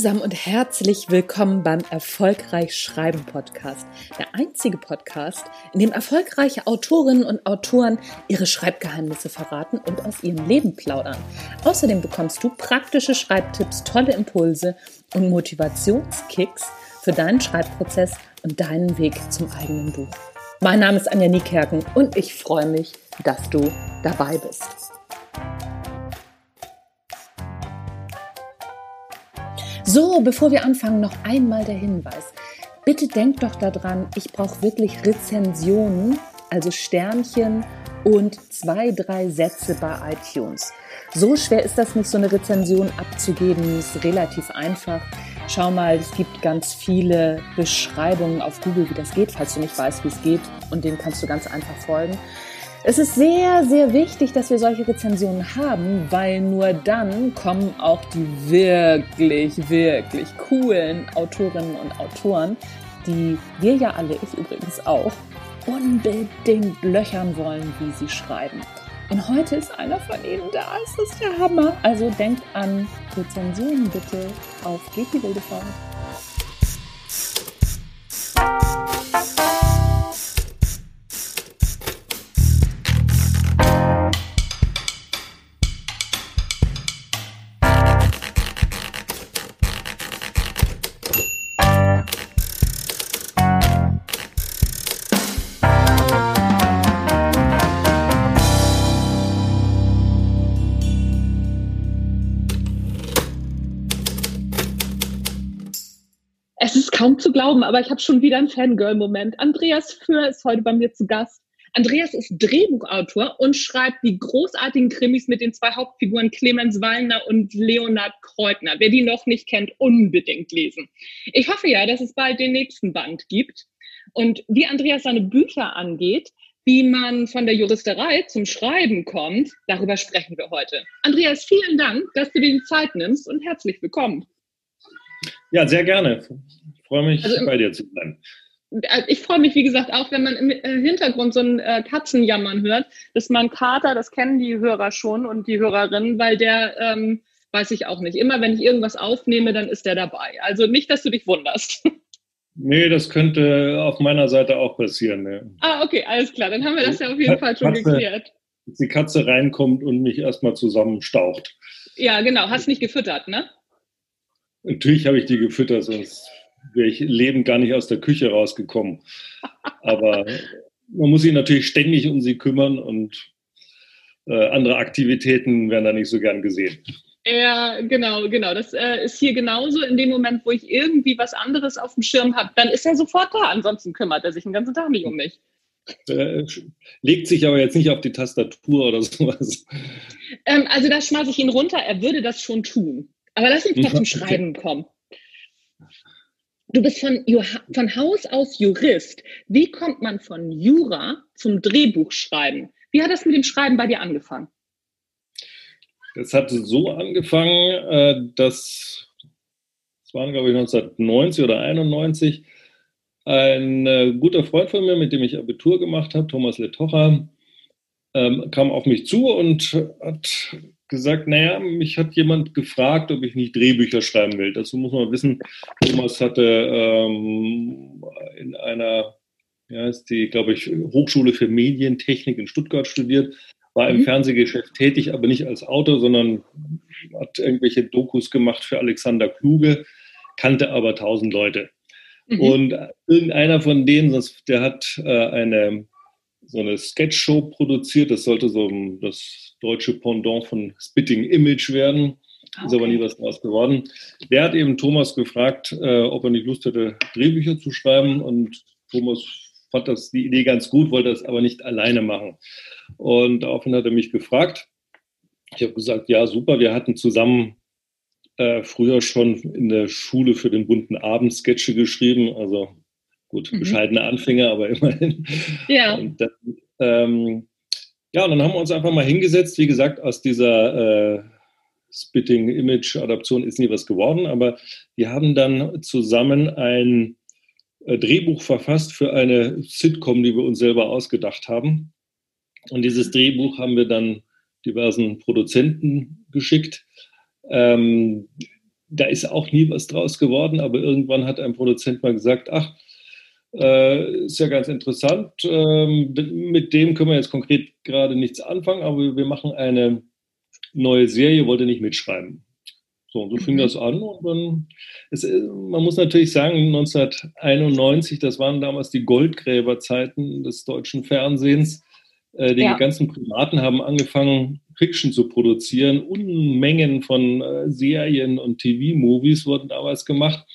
Zusammen und herzlich willkommen beim Erfolgreich Schreiben Podcast. Der einzige Podcast, in dem erfolgreiche Autorinnen und Autoren ihre Schreibgeheimnisse verraten und aus ihrem Leben plaudern. Außerdem bekommst du praktische Schreibtipps, tolle Impulse und Motivationskicks für deinen Schreibprozess und deinen Weg zum eigenen Buch. Mein Name ist Anja Niekerken und ich freue mich, dass du dabei bist. So, bevor wir anfangen, noch einmal der Hinweis. Bitte denkt doch daran, ich brauche wirklich Rezensionen, also Sternchen und zwei, drei Sätze bei iTunes. So schwer ist das nicht, so eine Rezension abzugeben. Ist relativ einfach. Schau mal, es gibt ganz viele Beschreibungen auf Google, wie das geht, falls du nicht weißt, wie es geht. Und denen kannst du ganz einfach folgen. Es ist sehr, sehr wichtig, dass wir solche Rezensionen haben, weil nur dann kommen auch die wirklich, wirklich coolen Autorinnen und Autoren, die wir ja alle, ich übrigens auch, unbedingt löchern wollen, wie sie schreiben. Und heute ist einer von ihnen da. Es ist der Hammer. Also denkt an Rezensionen bitte auf die glauben, aber ich habe schon wieder einen Fangirl-Moment. Andreas Föhr ist heute bei mir zu Gast. Andreas ist Drehbuchautor und schreibt die großartigen Krimis mit den zwei Hauptfiguren Clemens Wallner und Leonard Kreutner. Wer die noch nicht kennt, unbedingt lesen. Ich hoffe ja, dass es bald den nächsten Band gibt. Und wie Andreas seine Bücher angeht, wie man von der Juristerei zum Schreiben kommt, darüber sprechen wir heute. Andreas, vielen Dank, dass du dir die Zeit nimmst und herzlich willkommen. Ja, sehr gerne. Ich freue mich, also, bei dir zu sein. Äh, ich freue mich, wie gesagt, auch wenn man im äh, Hintergrund so ein äh, Katzenjammern hört. Das ist mein Kater, das kennen die Hörer schon und die Hörerinnen, weil der, ähm, weiß ich auch nicht, immer wenn ich irgendwas aufnehme, dann ist der dabei. Also nicht, dass du dich wunderst. Nee, das könnte auf meiner Seite auch passieren. Ne? Ah, okay, alles klar. Dann haben wir das ja auf jeden Fall schon Katze, geklärt. Dass die Katze reinkommt und mich erstmal zusammenstaucht. Ja, genau. Hast nicht gefüttert, ne? Natürlich habe ich die gefüttert, sonst wäre ich lebend gar nicht aus der Küche rausgekommen. Aber man muss sich natürlich ständig um sie kümmern und äh, andere Aktivitäten werden da nicht so gern gesehen. Ja, genau, genau. Das äh, ist hier genauso. In dem Moment, wo ich irgendwie was anderes auf dem Schirm habe, dann ist er sofort da. Ansonsten kümmert er sich den ganzen Tag nicht um mich. Äh, legt sich aber jetzt nicht auf die Tastatur oder sowas. Ähm, also da schmeiße ich ihn runter. Er würde das schon tun. Aber lass uns doch zum Schreiben kommen. Du bist von, von Haus aus Jurist. Wie kommt man von Jura zum Drehbuchschreiben? Wie hat das mit dem Schreiben bei dir angefangen? Das hat so angefangen, äh, dass, das waren glaube ich 1990 oder 91, ein äh, guter Freund von mir, mit dem ich Abitur gemacht habe, Thomas Letocher, ähm, kam auf mich zu und hat gesagt, naja, mich hat jemand gefragt, ob ich nicht Drehbücher schreiben will. Dazu muss man wissen, Thomas hatte ähm, in einer, ja, ist die, glaube ich, Hochschule für Medientechnik in Stuttgart studiert, war im mhm. Fernsehgeschäft tätig, aber nicht als Autor, sondern hat irgendwelche Dokus gemacht für Alexander Kluge, kannte aber tausend Leute. Mhm. Und irgendeiner von denen, der hat äh, eine so eine Sketchshow produziert. Das sollte so das deutsche Pendant von Spitting Image werden. Okay. Ist aber nie was draus geworden. Der hat eben Thomas gefragt, äh, ob er nicht Lust hätte, Drehbücher zu schreiben. Und Thomas fand das die Idee ganz gut, wollte das aber nicht alleine machen. Und daraufhin hat er mich gefragt. Ich habe gesagt, ja, super. Wir hatten zusammen äh, früher schon in der Schule für den bunten Abend Sketche geschrieben. Also Gut, mhm. bescheidene Anfänger, aber immerhin. Ja. Und dann, ähm, ja, und dann haben wir uns einfach mal hingesetzt. Wie gesagt, aus dieser äh, Spitting-Image-Adaption ist nie was geworden, aber wir haben dann zusammen ein äh, Drehbuch verfasst für eine Sitcom, die wir uns selber ausgedacht haben. Und dieses Drehbuch haben wir dann diversen Produzenten geschickt. Ähm, da ist auch nie was draus geworden, aber irgendwann hat ein Produzent mal gesagt, ach, äh, ist ja ganz interessant. Ähm, mit dem können wir jetzt konkret gerade nichts anfangen, aber wir machen eine neue Serie, wollte nicht mitschreiben. So, so fing mhm. das an und dann, ist, äh, man muss natürlich sagen, 1991, das waren damals die Goldgräberzeiten des deutschen Fernsehens. Äh, die ja. ganzen Privaten haben angefangen, Fiction zu produzieren. Unmengen von äh, Serien und TV-Movies wurden damals gemacht.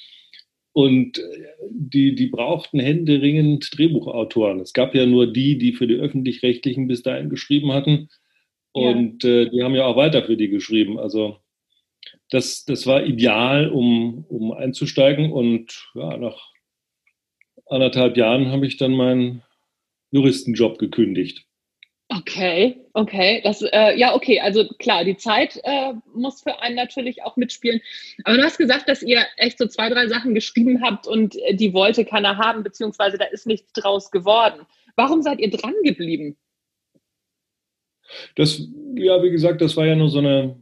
Und die, die brauchten händeringend Drehbuchautoren. Es gab ja nur die, die für die öffentlich-rechtlichen bis dahin geschrieben hatten. Und ja. äh, die haben ja auch weiter für die geschrieben. Also das, das war ideal, um, um einzusteigen. Und ja, nach anderthalb Jahren habe ich dann meinen Juristenjob gekündigt. Okay, okay. Das, äh, ja, okay. Also klar, die Zeit äh, muss für einen natürlich auch mitspielen. Aber du hast gesagt, dass ihr echt so zwei, drei Sachen geschrieben habt und äh, die wollte keiner haben, beziehungsweise da ist nichts draus geworden. Warum seid ihr dran geblieben? Das, ja, wie gesagt, das war ja nur so eine,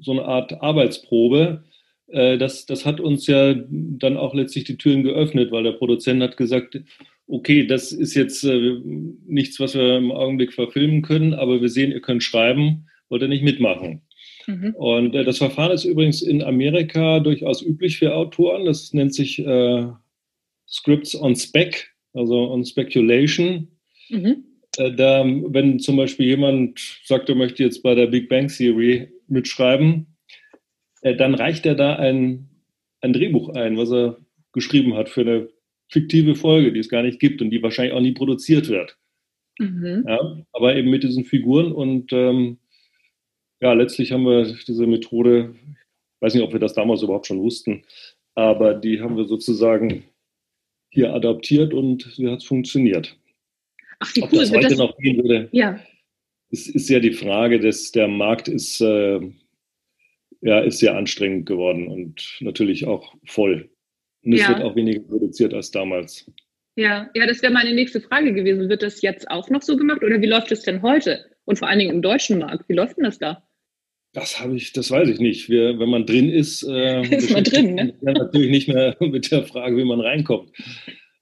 so eine Art Arbeitsprobe. Äh, das, das hat uns ja dann auch letztlich die Türen geöffnet, weil der Produzent hat gesagt, okay, das ist jetzt äh, nichts, was wir im Augenblick verfilmen können, aber wir sehen, ihr könnt schreiben, wollt ihr nicht mitmachen. Mhm. Und äh, das Verfahren ist übrigens in Amerika durchaus üblich für Autoren. Das nennt sich äh, Scripts on Spec, also on Speculation. Mhm. Äh, da, wenn zum Beispiel jemand sagt, er möchte jetzt bei der Big Bang Theory mitschreiben, äh, dann reicht er da ein, ein Drehbuch ein, was er geschrieben hat für eine fiktive Folge, die es gar nicht gibt und die wahrscheinlich auch nie produziert wird. Mhm. Ja, aber eben mit diesen Figuren und ähm, ja, letztlich haben wir diese Methode, ich weiß nicht, ob wir das damals überhaupt schon wussten, aber die haben wir sozusagen hier adaptiert und sie hat funktioniert. Ach, wie ob cool. das heute das, noch gehen würde, ja. ist, ist ja die Frage, dass der Markt ist, äh, ja, ist sehr anstrengend geworden und natürlich auch voll. Und es ja. wird auch weniger produziert als damals. Ja, ja, das wäre meine nächste Frage gewesen. Wird das jetzt auch noch so gemacht oder wie läuft es denn heute? Und vor allen Dingen im deutschen Markt. Wie läuft denn das da? Das habe ich, das weiß ich nicht. Wir, wenn man drin ist, äh, ist man drin, ne? natürlich nicht mehr mit der Frage, wie man reinkommt.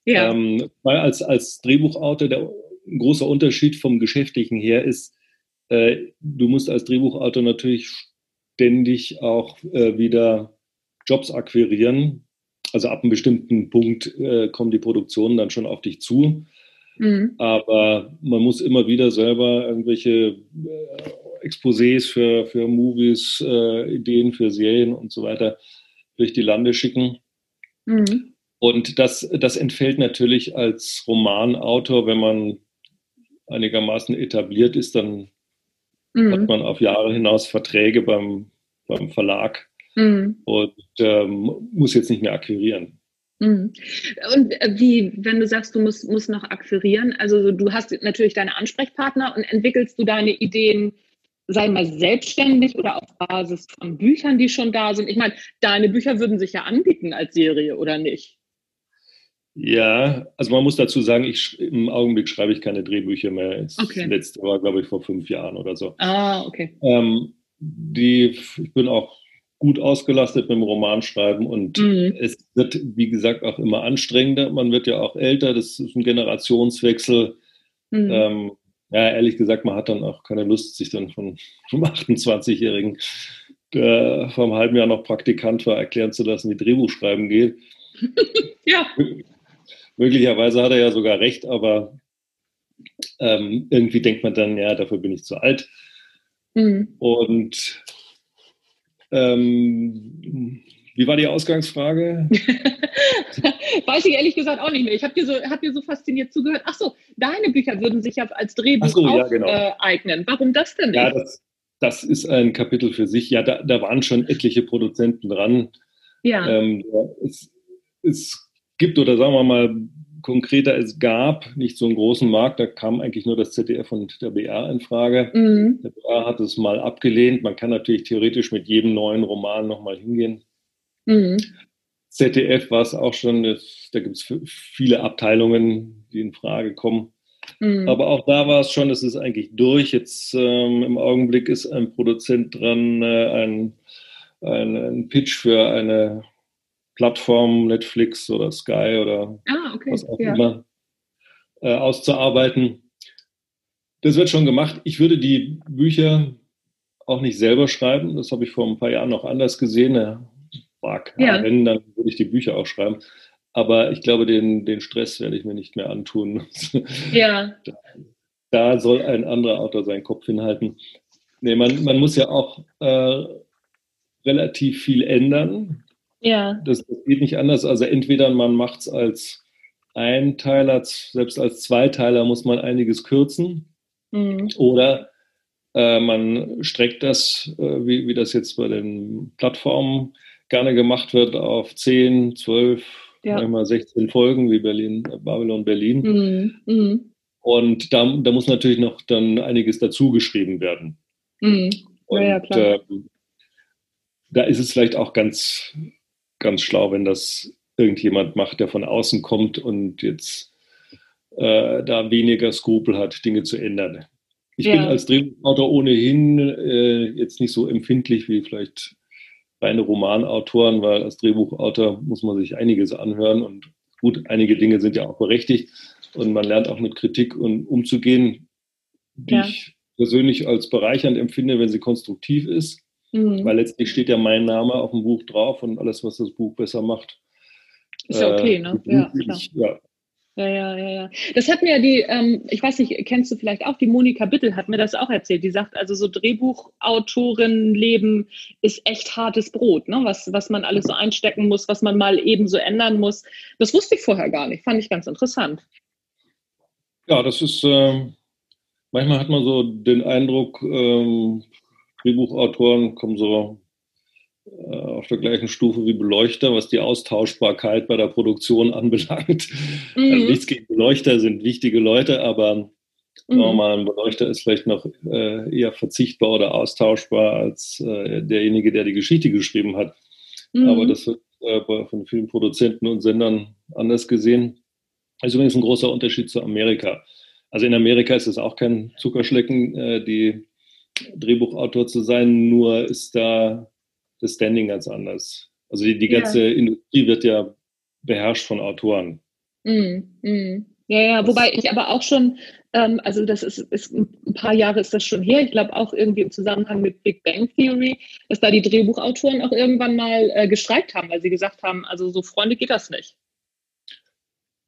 Ja. Ähm, weil als, als Drehbuchautor der ein großer Unterschied vom Geschäftlichen her ist, äh, du musst als Drehbuchautor natürlich ständig auch äh, wieder Jobs akquirieren, also ab einem bestimmten Punkt äh, kommen die Produktionen dann schon auf dich zu. Mhm. Aber man muss immer wieder selber irgendwelche äh, Exposés für, für Movies, äh, Ideen für Serien und so weiter durch die Lande schicken. Mhm. Und das, das entfällt natürlich als Romanautor, wenn man einigermaßen etabliert ist, dann mhm. hat man auf Jahre hinaus Verträge beim, beim Verlag mhm. und ähm, muss jetzt nicht mehr akquirieren. Mhm. Und äh, wie, wenn du sagst, du musst, musst noch akquirieren, also du hast natürlich deine Ansprechpartner und entwickelst du deine Ideen, sei mal selbstständig oder auf Basis von Büchern, die schon da sind? Ich meine, deine Bücher würden sich ja anbieten als Serie, oder nicht? Ja, also man muss dazu sagen, ich, im Augenblick schreibe ich keine Drehbücher mehr. Das okay. letzte war, glaube ich, vor fünf Jahren oder so. Ah, okay. Ähm, die, ich bin auch gut ausgelastet mit dem Romanschreiben und mhm. es wird, wie gesagt, auch immer anstrengender. Man wird ja auch älter, das ist ein Generationswechsel. Mhm. Ähm, ja, ehrlich gesagt, man hat dann auch keine Lust, sich dann von, vom 28-Jährigen, der vor einem halben Jahr noch Praktikant war, erklären zu lassen, wie Drehbuchschreiben geht. ja. Möglicherweise hat er ja sogar recht, aber ähm, irgendwie denkt man dann, ja, dafür bin ich zu alt. Mhm. Und ähm, wie war die Ausgangsfrage? Weiß ich ehrlich gesagt auch nicht mehr. Ich habe dir, so, hab dir so fasziniert zugehört. Ach so, deine Bücher würden sich ja als Drehbuch so, auch ja, genau. äh, eignen. Warum das denn nicht? Ja, das, das, ist ein Kapitel für sich. Ja, da, da waren schon etliche Produzenten dran. Ja. Ähm, es, es gibt, oder sagen wir mal, konkreter, es gab nicht so einen großen Markt, da kam eigentlich nur das ZDF und der BR in Frage. Mhm. Der BR hat es mal abgelehnt. Man kann natürlich theoretisch mit jedem neuen Roman nochmal hingehen. Mhm. ZDF war es auch schon, da gibt es viele Abteilungen, die in Frage kommen. Mhm. Aber auch da war es schon, es ist eigentlich durch. Jetzt ähm, im Augenblick ist ein Produzent dran, äh, ein einen Pitch für eine Plattform, Netflix oder Sky oder ah, okay. was auch ja. immer, äh, auszuarbeiten. Das wird schon gemacht. Ich würde die Bücher auch nicht selber schreiben. Das habe ich vor ein paar Jahren noch anders gesehen. Er mag, ja. wenn, dann würde ich die Bücher auch schreiben. Aber ich glaube, den, den Stress werde ich mir nicht mehr antun. Ja. Da, da soll ein anderer Autor seinen Kopf hinhalten. Nee, man, man muss ja auch äh, relativ viel ändern. Ja. Das, das, geht nicht anders. Also entweder man macht es als Einteiler, selbst als Zweiteiler muss man einiges kürzen. Mhm. Oder äh, man streckt das, äh, wie, wie das jetzt bei den Plattformen gerne gemacht wird, auf 10, 12, ja. manchmal 16 Folgen wie Berlin, Babylon Berlin. Mhm. Mhm. Und da, da, muss natürlich noch dann einiges dazu geschrieben werden. Mhm. Und ja, äh, da ist es vielleicht auch ganz, ganz schlau, wenn das irgendjemand macht, der von außen kommt und jetzt äh, da weniger Skrupel hat, Dinge zu ändern. Ich ja. bin als Drehbuchautor ohnehin äh, jetzt nicht so empfindlich wie vielleicht reine Romanautoren, weil als Drehbuchautor muss man sich einiges anhören und gut, einige Dinge sind ja auch berechtigt und man lernt auch mit Kritik und umzugehen, die ja. ich persönlich als bereichernd empfinde, wenn sie konstruktiv ist, mhm. weil letztlich steht ja mein Name auf dem Buch drauf und alles, was das Buch besser macht. Ist ja okay, ne? Äh, ja, klar. ja, ja, ja, ja, ja. Das hat mir die, ähm, ich weiß nicht, kennst du vielleicht auch, die Monika Bittel hat mir das auch erzählt. Die sagt, also so Drehbuchautorenleben ist echt hartes Brot, ne? was, was man alles so einstecken muss, was man mal eben so ändern muss. Das wusste ich vorher gar nicht, fand ich ganz interessant. Ja, das ist, äh, manchmal hat man so den Eindruck, ähm, Drehbuchautoren kommen so äh, auf der gleichen Stufe wie Beleuchter, was die Austauschbarkeit bei der Produktion anbelangt. Mhm. Also nichts gegen Beleuchter, sind wichtige Leute, aber mhm. mal, ein Beleuchter ist vielleicht noch äh, eher verzichtbar oder austauschbar als äh, derjenige, der die Geschichte geschrieben hat. Mhm. Aber das wird äh, von vielen Produzenten und Sendern anders gesehen. Das ist übrigens ein großer Unterschied zu Amerika. Also in Amerika ist es auch kein Zuckerschlecken, äh, die Drehbuchautor zu sein, nur ist da das Standing ganz anders. Also die, die ganze ja. Industrie wird ja beherrscht von Autoren. Mm, mm. Ja, ja, wobei ich aber auch schon, ähm, also das ist, ist, ein paar Jahre ist das schon her, ich glaube auch irgendwie im Zusammenhang mit Big Bang Theory, dass da die Drehbuchautoren auch irgendwann mal äh, gestreikt haben, weil sie gesagt haben, also so Freunde geht das nicht.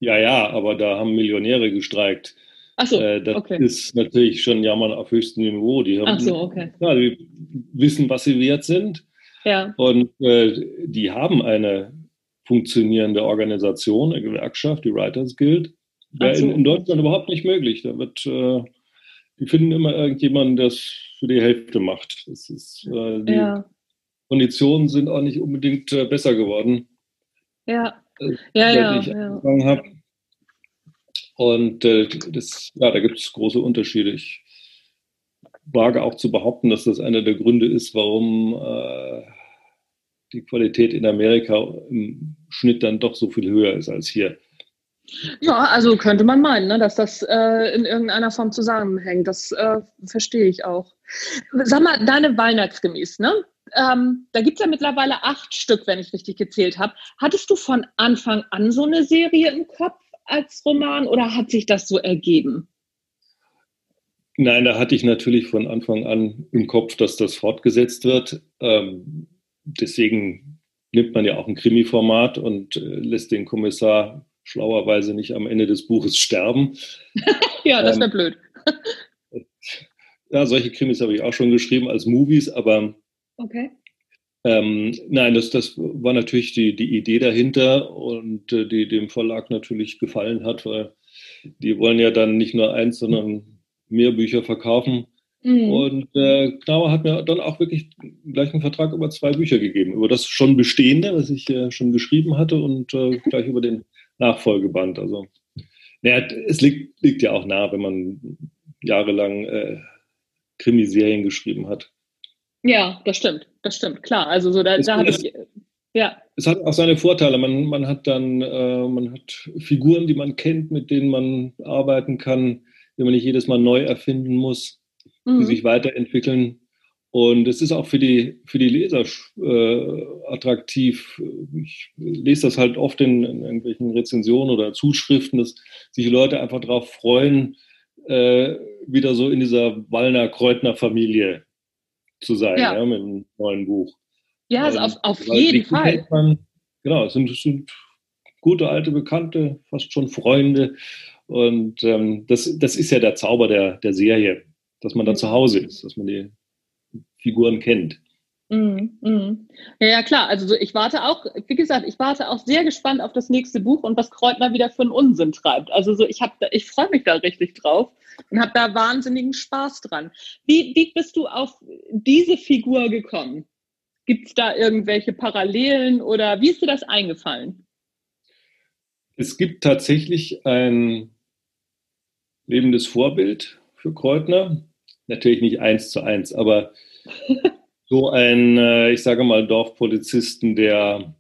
Ja, ja, aber da haben Millionäre gestreikt. Ach so, äh, das okay. ist natürlich schon Jammern auf höchstem Niveau. Die haben, so, okay. Ja, die wissen, was sie wert sind ja. Und äh, die haben eine funktionierende Organisation, eine Gewerkschaft, die Writers Guild. Wäre so. in, in, Deutschland überhaupt nicht möglich. Da wird, äh, die finden immer irgendjemanden, der es für die Hälfte macht. Das ist, äh, die ja. Konditionen sind auch nicht unbedingt äh, besser geworden. Ja, äh, ja, ja. Ich ja. angefangen habe. Und äh, das, ja, da gibt es große Unterschiede. Ich wage auch zu behaupten, dass das einer der Gründe ist, warum äh, die Qualität in Amerika im Schnitt dann doch so viel höher ist als hier. Ja, also könnte man meinen, ne, dass das äh, in irgendeiner Form zusammenhängt. Das äh, verstehe ich auch. Sag mal, deine Weihnachtsgemäß, ne? Ähm, da gibt es ja mittlerweile acht Stück, wenn ich richtig gezählt habe. Hattest du von Anfang an so eine Serie im Kopf als Roman oder hat sich das so ergeben? Nein, da hatte ich natürlich von Anfang an im Kopf, dass das fortgesetzt wird. Ähm, deswegen nimmt man ja auch ein Krimi-Format und äh, lässt den Kommissar schlauerweise nicht am Ende des Buches sterben. ja, das wäre ähm, blöd. ja, solche Krimis habe ich auch schon geschrieben als Movies, aber okay. Ähm, nein, das, das war natürlich die, die Idee dahinter und äh, die dem Verlag natürlich gefallen hat, weil die wollen ja dann nicht nur eins, sondern mehr Bücher verkaufen. Mhm. Und äh, Knauer hat mir dann auch wirklich gleich einen Vertrag über zwei Bücher gegeben. Über das schon bestehende, was ich äh, schon geschrieben hatte, und äh, gleich über den Nachfolgeband. Also, naja, es liegt, liegt ja auch nah, wenn man jahrelang äh, Krimiserien geschrieben hat. Ja, das stimmt, das stimmt, klar. Also so da, da habe ich. Ja. Es hat auch seine Vorteile. Man, man hat dann äh, man hat Figuren, die man kennt, mit denen man arbeiten kann wenn man nicht jedes Mal neu erfinden muss, mhm. die sich weiterentwickeln. Und es ist auch für die, für die Leser äh, attraktiv. Ich lese das halt oft in, in, irgendwelchen Rezensionen oder Zuschriften, dass sich Leute einfach darauf freuen, äh, wieder so in dieser Wallner-Kreutner-Familie zu sein, ja. ja. mit einem neuen Buch. Ja, also auf, auf jeden Fall. Man, genau, es sind, es sind gute alte Bekannte, fast schon Freunde. Und ähm, das, das ist ja der Zauber der, der Serie, dass man da mhm. zu Hause ist, dass man die Figuren kennt. Mm, mm. Ja, ja, klar. Also ich warte auch, wie gesagt, ich warte auch sehr gespannt auf das nächste Buch und was Kreutner wieder für einen Unsinn treibt. Also so, ich habe, ich freue mich da richtig drauf und habe da wahnsinnigen Spaß dran. Wie, wie bist du auf diese Figur gekommen? Gibt es da irgendwelche Parallelen oder wie ist dir das eingefallen? Es gibt tatsächlich ein lebendes Vorbild für Kreutner. Natürlich nicht eins zu eins, aber so ein, äh, ich sage mal, Dorfpolizisten, der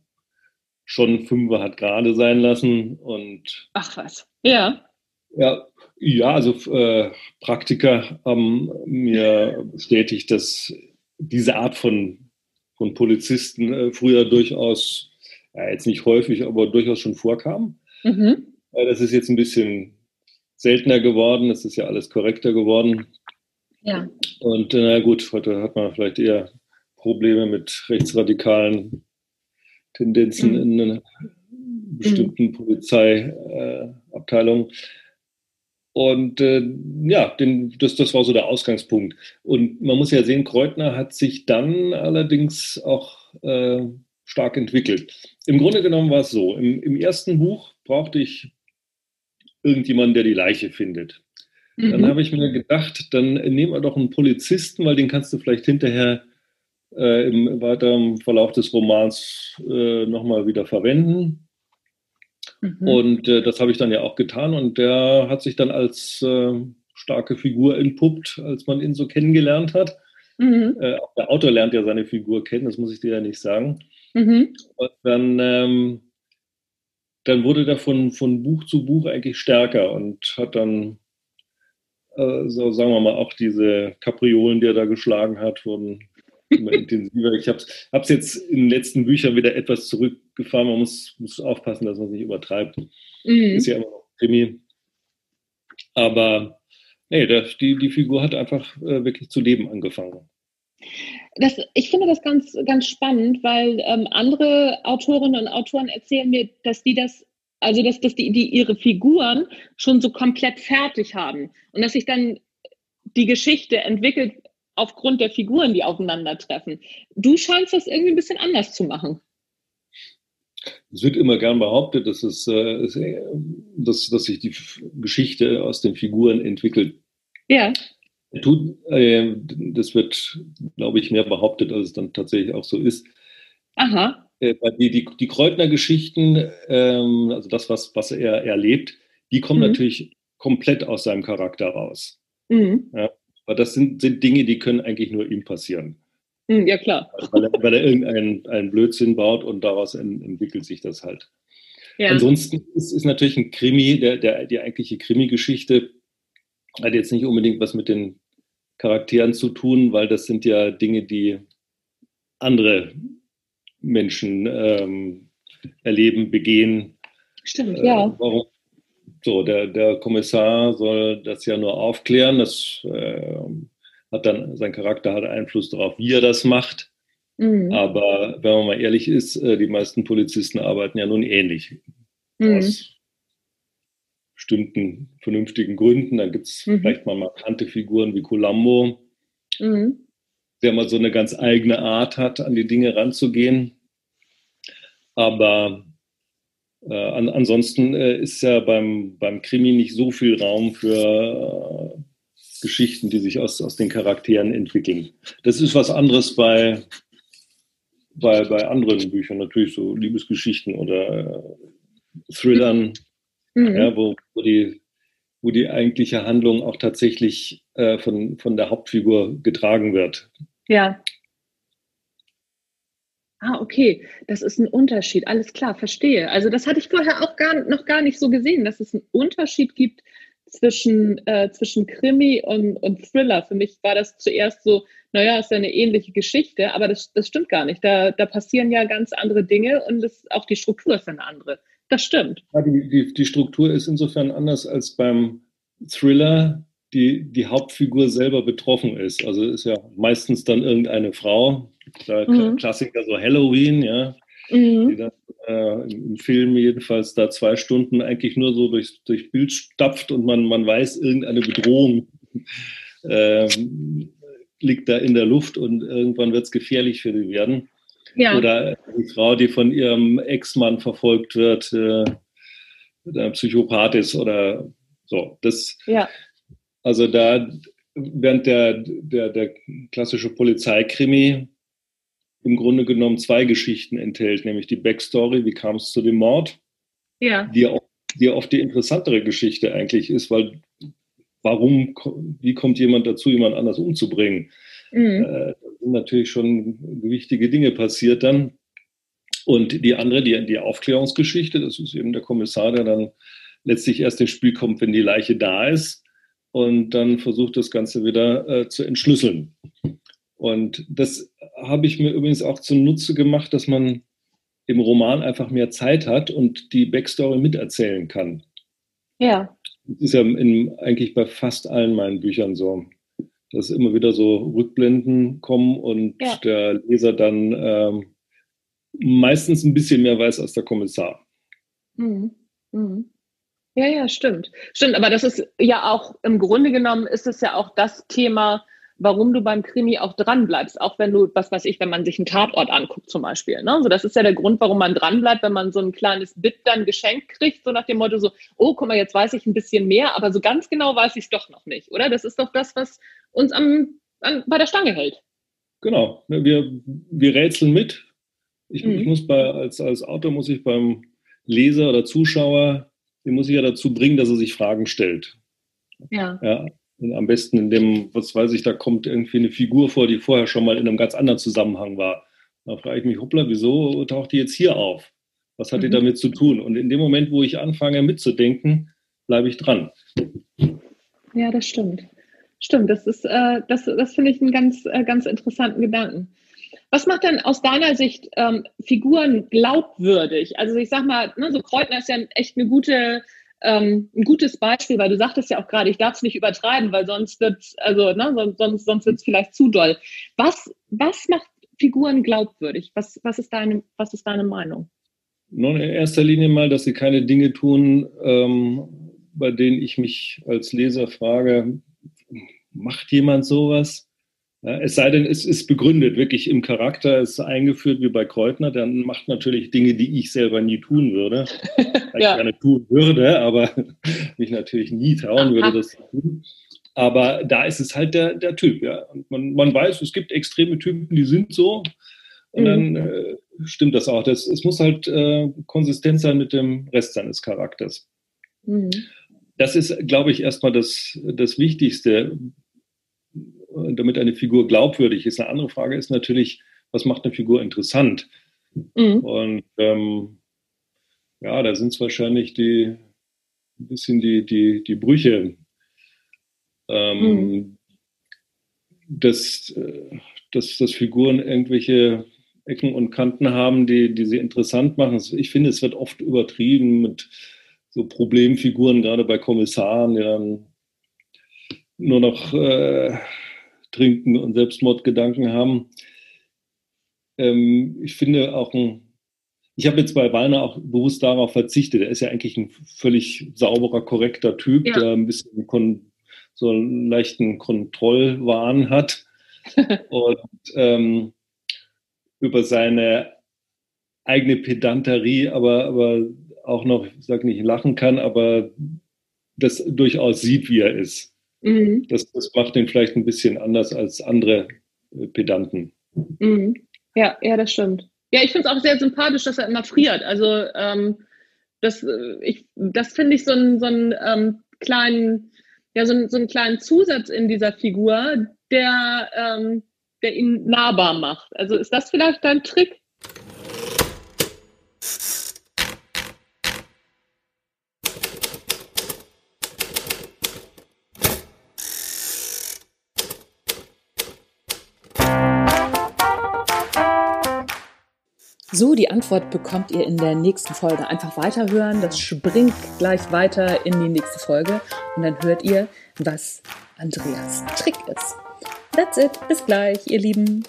schon Fünfer hat gerade sein lassen und. Ach was, ja. Ja, ja also äh, Praktiker haben mir bestätigt, dass diese Art von, von Polizisten äh, früher durchaus, ja, jetzt nicht häufig, aber durchaus schon vorkam. Mhm. das ist jetzt ein bisschen seltener geworden, es ist ja alles korrekter geworden. Ja. Und äh, na gut, heute hat man vielleicht eher Probleme mit rechtsradikalen Tendenzen mhm. in bestimmten mhm. Polizeiabteilungen. Äh, und äh, ja, den, das, das war so der Ausgangspunkt. Und man muss ja sehen, Kreutner hat sich dann allerdings auch äh, stark entwickelt. Im Grunde genommen war es so, im, im ersten Buch brauchte ich irgendjemanden, der die Leiche findet. Mhm. Dann habe ich mir gedacht, dann nehmen wir doch einen Polizisten, weil den kannst du vielleicht hinterher äh, im weiteren Verlauf des Romans äh, nochmal wieder verwenden. Mhm. Und äh, das habe ich dann ja auch getan und der hat sich dann als äh, starke Figur entpuppt, als man ihn so kennengelernt hat. Mhm. Äh, auch der Autor lernt ja seine Figur kennen, das muss ich dir ja nicht sagen. Mhm. Und dann, ähm, dann wurde der von, von Buch zu Buch eigentlich stärker und hat dann äh, so sagen wir mal, auch diese Kapriolen, die er da geschlagen hat, wurden immer intensiver. Ich habe es jetzt in den letzten Büchern wieder etwas zurückgefahren. Man muss, muss aufpassen, dass man es nicht übertreibt. Mhm. Ist ja immer noch Krimi. Aber nee, der, die, die Figur hat einfach äh, wirklich zu leben angefangen. Das, ich finde das ganz, ganz spannend, weil ähm, andere Autorinnen und Autoren erzählen mir, dass die das also, dass, dass die, die ihre Figuren schon so komplett fertig haben und dass sich dann die Geschichte entwickelt aufgrund der Figuren, die aufeinandertreffen. Du scheinst das irgendwie ein bisschen anders zu machen. Es wird immer gern behauptet, dass, es, äh, dass, dass sich die Geschichte aus den Figuren entwickelt. Ja. Tut, äh, das wird, glaube ich, mehr behauptet, als es dann tatsächlich auch so ist. Aha. Äh, die, die, die Kreutner-Geschichten, ähm, also das, was, was er erlebt, die kommen mhm. natürlich komplett aus seinem Charakter raus. Mhm. Ja, aber das sind, sind Dinge, die können eigentlich nur ihm passieren. Mhm, ja, klar. Weil er, weil er irgendeinen einen Blödsinn baut und daraus en, entwickelt sich das halt. Ja. Ansonsten ist, ist natürlich ein Krimi, der, der, die eigentliche Krimi-Geschichte hat jetzt nicht unbedingt was mit den Charakteren zu tun, weil das sind ja Dinge, die andere Menschen ähm, erleben, begehen. Stimmt, äh, ja. Warum? So, der, der Kommissar soll das ja nur aufklären. Das äh, hat dann, sein Charakter hat Einfluss darauf, wie er das macht. Mhm. Aber wenn man mal ehrlich ist, äh, die meisten Polizisten arbeiten ja nun ähnlich. Mhm. Aus bestimmten vernünftigen Gründen. Dann gibt es mhm. vielleicht mal markante Figuren wie Columbo, mhm. Der mal so eine ganz eigene Art hat, an die Dinge ranzugehen. Aber äh, an, ansonsten äh, ist ja beim, beim Krimi nicht so viel Raum für äh, Geschichten, die sich aus, aus den Charakteren entwickeln. Das ist was anderes bei, bei, bei anderen Büchern, natürlich so Liebesgeschichten oder äh, Thrillern, mhm. ja, wo, wo, die, wo die eigentliche Handlung auch tatsächlich äh, von, von der Hauptfigur getragen wird. Ja. Ah, okay, das ist ein Unterschied. Alles klar, verstehe. Also das hatte ich vorher auch gar, noch gar nicht so gesehen, dass es einen Unterschied gibt zwischen, äh, zwischen Krimi und, und Thriller. Für mich war das zuerst so, naja, ist ja eine ähnliche Geschichte, aber das, das stimmt gar nicht. Da, da passieren ja ganz andere Dinge und das, auch die Struktur ist eine andere. Das stimmt. Ja, die, die, die Struktur ist insofern anders als beim Thriller, die, die Hauptfigur selber betroffen ist. Also ist ja meistens dann irgendeine Frau, der mhm. Klassiker so Halloween, ja, mhm. die dann äh, im Film jedenfalls da zwei Stunden eigentlich nur so durchs, durch Bild stapft und man, man weiß, irgendeine Bedrohung äh, liegt da in der Luft und irgendwann wird es gefährlich für die werden. Ja. Oder die Frau, die von ihrem Ex-Mann verfolgt wird, äh, der Psychopath ist oder so. Das, ja. Also da, während der, der, der klassische Polizeikrimi im Grunde genommen zwei Geschichten enthält, nämlich die Backstory, wie kam es zu dem Mord, ja. die, auch, die oft die interessantere Geschichte eigentlich ist, weil warum, wie kommt jemand dazu, jemand anders umzubringen? Mhm. Äh, sind natürlich schon wichtige Dinge passiert dann. Und die andere, die, die Aufklärungsgeschichte, das ist eben der Kommissar, der dann letztlich erst ins Spiel kommt, wenn die Leiche da ist und dann versucht, das Ganze wieder äh, zu entschlüsseln. Und das habe ich mir übrigens auch zunutze gemacht, dass man im Roman einfach mehr Zeit hat und die Backstory miterzählen kann. Ja. Das ist ja in, eigentlich bei fast allen meinen Büchern so, dass immer wieder so Rückblenden kommen und ja. der Leser dann ähm, meistens ein bisschen mehr weiß als der Kommissar. Mhm. Mhm. Ja, ja, stimmt. Stimmt, aber das ist ja auch, im Grunde genommen ist es ja auch das Thema, warum du beim Krimi auch dran bleibst, auch wenn du, was weiß ich, wenn man sich einen Tatort anguckt zum Beispiel. Ne? So, das ist ja der Grund, warum man dran bleibt, wenn man so ein kleines Bit dann geschenkt kriegt, so nach dem Motto so, oh, guck mal, jetzt weiß ich ein bisschen mehr, aber so ganz genau weiß ich es doch noch nicht, oder? Das ist doch das, was uns am, an, bei der Stange hält. Genau, wir, wir rätseln mit. Ich, mhm. ich muss bei, als, als Autor muss ich beim Leser oder Zuschauer, den muss ich ja dazu bringen, dass er sich Fragen stellt. Ja. ja und am besten in dem, was weiß ich, da kommt irgendwie eine Figur vor, die vorher schon mal in einem ganz anderen Zusammenhang war. Da frage ich mich, hoppla, wieso taucht die jetzt hier auf? Was hat mhm. die damit zu tun? Und in dem Moment, wo ich anfange mitzudenken, bleibe ich dran. Ja, das stimmt. Stimmt, das ist, äh, das, das finde ich einen ganz, äh, ganz interessanten Gedanken. Was macht denn aus deiner Sicht ähm, Figuren glaubwürdig? Also ich sag mal, ne, so Kreutner ist ja echt eine gute ähm, ein gutes Beispiel, weil du sagtest ja auch gerade, ich darf es nicht übertreiben, weil sonst wird also ne, sonst, sonst es vielleicht zu doll. Was, was macht Figuren glaubwürdig? Was, was, ist deine, was ist deine Meinung? Nun, in erster Linie mal, dass sie keine Dinge tun, ähm, bei denen ich mich als Leser frage, macht jemand sowas? Es sei denn, es ist begründet, wirklich im Charakter, es ist eingeführt wie bei Kreutner, dann macht natürlich Dinge, die ich selber nie tun würde. ja. Ich gerne tun würde, aber mich natürlich nie trauen würde, das zu tun. Aber da ist es halt der, der Typ, ja. Und man, man weiß, es gibt extreme Typen, die sind so. Und mhm. dann äh, stimmt das auch. Das, es muss halt äh, konsistent sein mit dem Rest seines Charakters. Mhm. Das ist, glaube ich, erstmal das, das Wichtigste damit eine Figur glaubwürdig ist. Eine andere Frage ist natürlich, was macht eine Figur interessant? Mhm. Und ähm, ja, da sind es wahrscheinlich die ein bisschen die, die, die Brüche. Ähm, mhm. dass, äh, dass, dass Figuren irgendwelche Ecken und Kanten haben, die, die sie interessant machen. Ich finde, es wird oft übertrieben mit so Problemfiguren, gerade bei Kommissaren, die dann nur noch äh, trinken und Selbstmordgedanken haben. Ähm, ich finde auch ein, ich habe jetzt bei Weiner auch bewusst darauf verzichtet. Er ist ja eigentlich ein völlig sauberer, korrekter Typ, ja. der ein bisschen kon, so einen leichten Kontrollwahn hat und ähm, über seine eigene Pedanterie, aber, aber auch noch, ich sage nicht, lachen kann, aber das durchaus sieht, wie er ist. Mhm. Das, das macht ihn vielleicht ein bisschen anders als andere äh, Pedanten. Mhm. Ja, ja, das stimmt. Ja, ich finde es auch sehr sympathisch, dass er immer friert. Also ähm, das, äh, das finde ich so einen, so einen ähm, kleinen, ja, so einen, so einen kleinen Zusatz in dieser Figur, der, ähm, der ihn nahbar macht. Also ist das vielleicht dein Trick? So, die Antwort bekommt ihr in der nächsten Folge. Einfach weiterhören, das springt gleich weiter in die nächste Folge und dann hört ihr, was Andreas Trick ist. That's it, bis gleich, ihr Lieben.